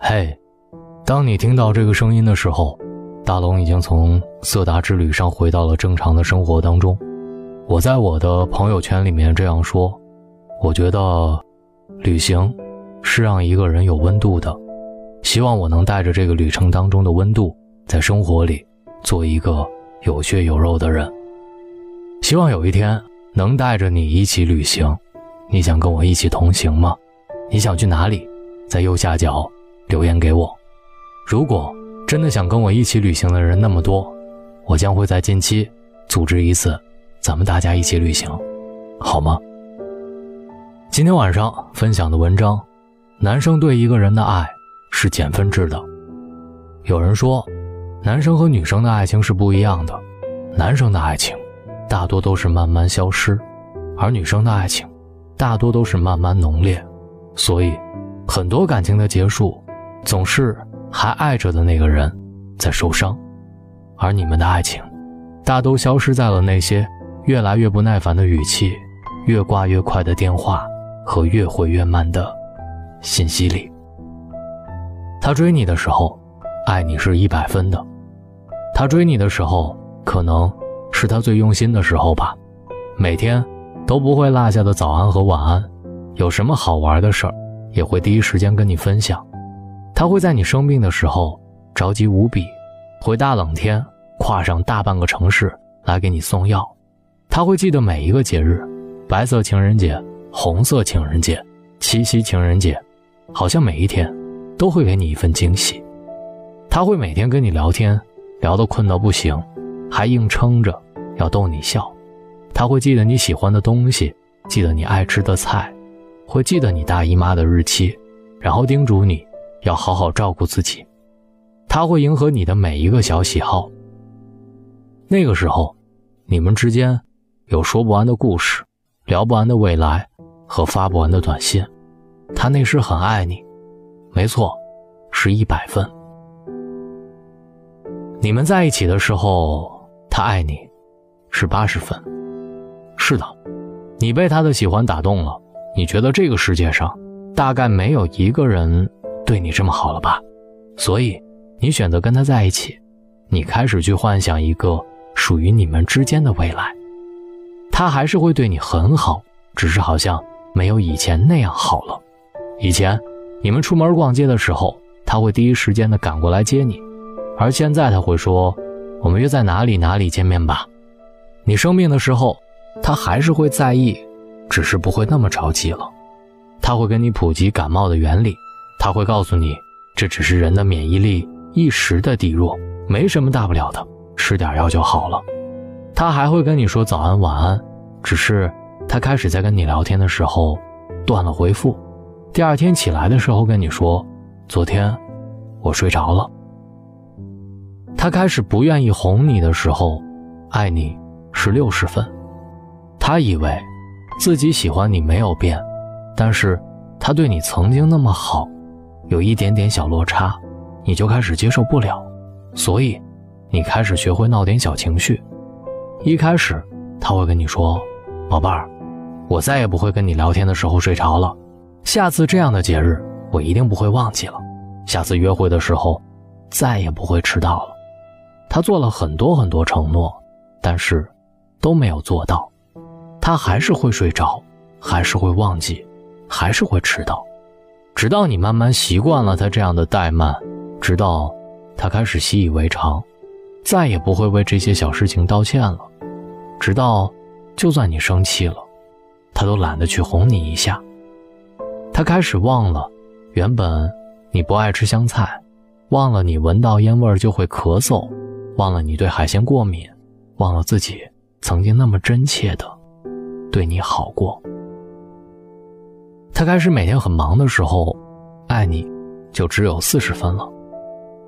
嘿，当你听到这个声音的时候，大龙已经从色达之旅上回到了正常的生活当中。我在我的朋友圈里面这样说：我觉得，旅行是让一个人有温度的。希望我能带着这个旅程当中的温度，在生活里做一个有血有肉的人。希望有一天能带着你一起旅行。你想跟我一起同行吗？你想去哪里？在右下角留言给我。如果真的想跟我一起旅行的人那么多，我将会在近期组织一次，咱们大家一起旅行，好吗？今天晚上分享的文章：男生对一个人的爱是减分制的。有人说，男生和女生的爱情是不一样的，男生的爱情大多都是慢慢消失，而女生的爱情。大多都是慢慢浓烈，所以很多感情的结束，总是还爱着的那个人在受伤，而你们的爱情，大都消失在了那些越来越不耐烦的语气、越挂越快的电话和越回越慢的信息里。他追你的时候，爱你是一百分的；他追你的时候，可能是他最用心的时候吧，每天。都不会落下的早安和晚安，有什么好玩的事儿，也会第一时间跟你分享。他会在你生病的时候着急无比，会大冷天跨上大半个城市来给你送药。他会记得每一个节日，白色情人节、红色情人节、七夕情人节，好像每一天都会给你一份惊喜。他会每天跟你聊天，聊得困到不行，还硬撑着要逗你笑。他会记得你喜欢的东西，记得你爱吃的菜，会记得你大姨妈的日期，然后叮嘱你要好好照顾自己。他会迎合你的每一个小喜好。那个时候，你们之间有说不完的故事，聊不完的未来和发不完的短信。他那时很爱你，没错，是一百分。你们在一起的时候，他爱你，是八十分。是的，你被他的喜欢打动了。你觉得这个世界上大概没有一个人对你这么好了吧？所以你选择跟他在一起。你开始去幻想一个属于你们之间的未来。他还是会对你很好，只是好像没有以前那样好了。以前你们出门逛街的时候，他会第一时间的赶过来接你，而现在他会说：“我们约在哪里哪里见面吧。”你生病的时候。他还是会在意，只是不会那么着急了。他会跟你普及感冒的原理，他会告诉你，这只是人的免疫力一时的低弱，没什么大不了的，吃点药就好了。他还会跟你说早安晚安，只是他开始在跟你聊天的时候断了回复，第二天起来的时候跟你说，昨天我睡着了。他开始不愿意哄你的时候，爱你是六十分。他以为自己喜欢你没有变，但是他对你曾经那么好，有一点点小落差，你就开始接受不了，所以你开始学会闹点小情绪。一开始他会跟你说：“宝贝儿，我再也不会跟你聊天的时候睡着了，下次这样的节日我一定不会忘记了，下次约会的时候再也不会迟到了。”他做了很多很多承诺，但是都没有做到。他还是会睡着，还是会忘记，还是会迟到，直到你慢慢习惯了他这样的怠慢，直到他开始习以为常，再也不会为这些小事情道歉了，直到就算你生气了，他都懒得去哄你一下。他开始忘了，原本你不爱吃香菜，忘了你闻到烟味就会咳嗽，忘了你对海鲜过敏，忘了自己曾经那么真切的。对你好过。他开始每天很忙的时候，爱你就只有四十分了。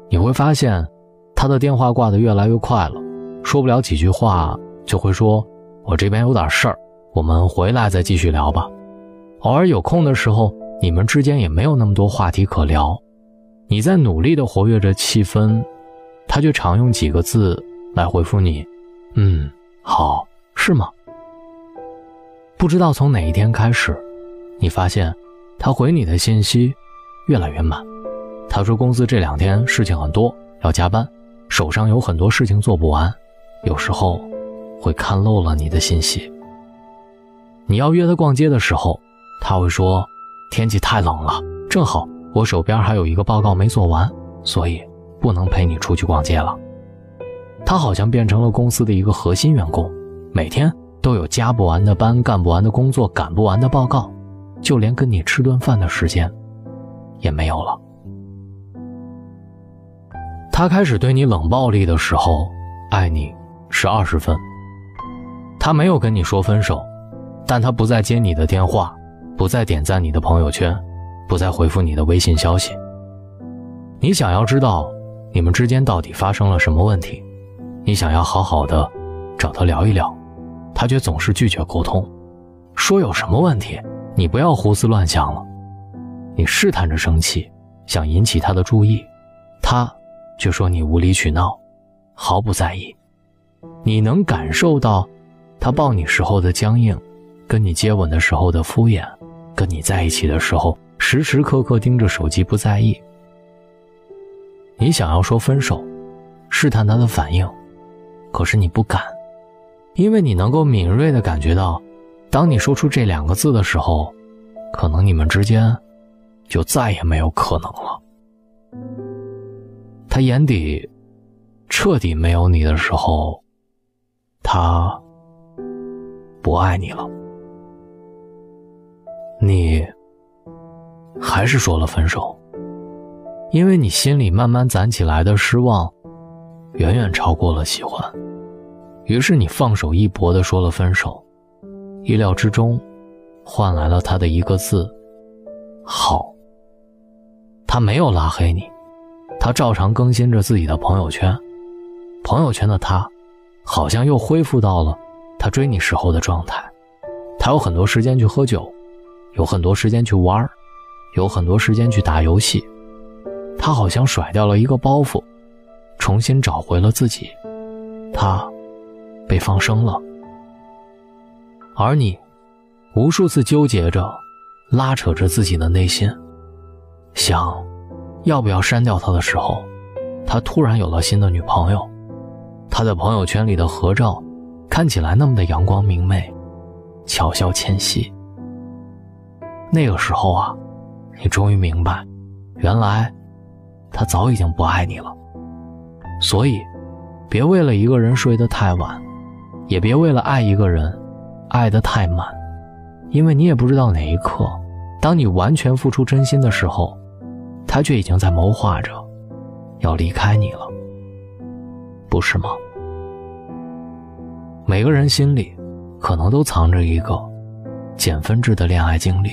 你会发现，他的电话挂得越来越快了，说不了几句话就会说：“我这边有点事儿，我们回来再继续聊吧。”偶尔有空的时候，你们之间也没有那么多话题可聊。你在努力的活跃着气氛，他却常用几个字来回复你：“嗯，好，是吗？”不知道从哪一天开始，你发现他回你的信息越来越慢，他说公司这两天事情很多，要加班，手上有很多事情做不完，有时候会看漏了你的信息。你要约他逛街的时候，他会说天气太冷了，正好我手边还有一个报告没做完，所以不能陪你出去逛街了。他好像变成了公司的一个核心员工，每天都有加不完的班、干不完的工作、赶不完的报告，就连跟你吃顿饭的时间也没有了。他开始对你冷暴力的时候，爱你是二十分。他没有跟你说分手，但他不再接你的电话，不再点赞你的朋友圈，不再回复你的微信消息。你想要知道你们之间到底发生了什么问题？你想要好好的找他聊一聊，他却总是拒绝沟通，说有什么问题，你不要胡思乱想了。你试探着生气，想引起他的注意，他却说你无理取闹，毫不在意。你能感受到他抱你时候的僵硬，跟你接吻的时候的敷衍，跟你在一起的时候时时刻刻盯着手机不在意。你想要说分手，试探他的反应。可是你不敢，因为你能够敏锐地感觉到，当你说出这两个字的时候，可能你们之间就再也没有可能了。他眼底彻底没有你的时候，他不爱你了。你还是说了分手，因为你心里慢慢攒起来的失望。远远超过了喜欢，于是你放手一搏的说了分手，意料之中，换来了他的一个字“好”。他没有拉黑你，他照常更新着自己的朋友圈，朋友圈的他，好像又恢复到了他追你时候的状态。他有很多时间去喝酒，有很多时间去玩有很多时间去打游戏，他好像甩掉了一个包袱。重新找回了自己，他被放生了，而你无数次纠结着，拉扯着自己的内心，想要不要删掉他的时候，他突然有了新的女朋友，他在朋友圈里的合照看起来那么的阳光明媚，巧笑倩兮。那个时候啊，你终于明白，原来他早已经不爱你了。所以，别为了一个人睡得太晚，也别为了爱一个人，爱得太满，因为你也不知道哪一刻，当你完全付出真心的时候，他却已经在谋划着要离开你了，不是吗？每个人心里，可能都藏着一个减分制的恋爱经历。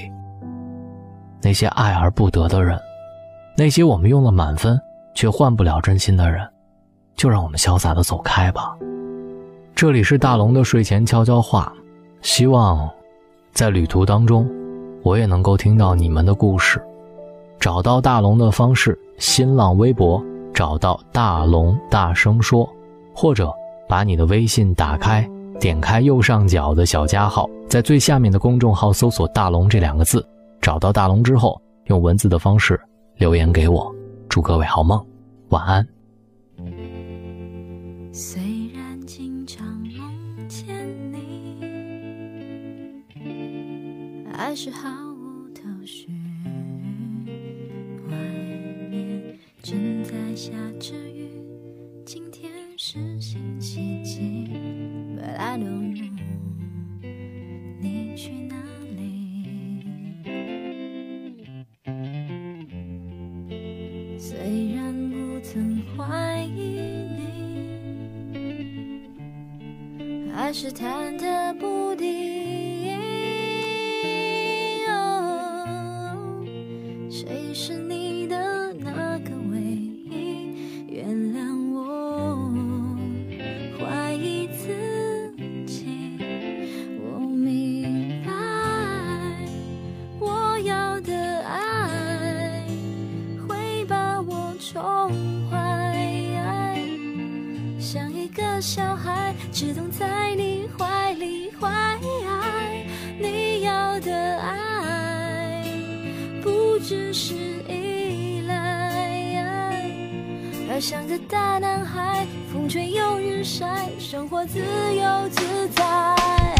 那些爱而不得的人，那些我们用了满分却换不了真心的人。就让我们潇洒的走开吧。这里是大龙的睡前悄悄话，希望在旅途当中，我也能够听到你们的故事。找到大龙的方式：新浪微博找到大龙大声说，或者把你的微信打开，点开右上角的小加号，在最下面的公众号搜索“大龙”这两个字，找到大龙之后，用文字的方式留言给我。祝各位好梦，晚安。虽然经常梦见你，还是毫无头绪。外面正在下着雨，今天是星期几？But I don't know，你去哪里？虽然不曾怀疑你。还是忐忑不定，我像个大男孩风吹又日晒生活自由自在。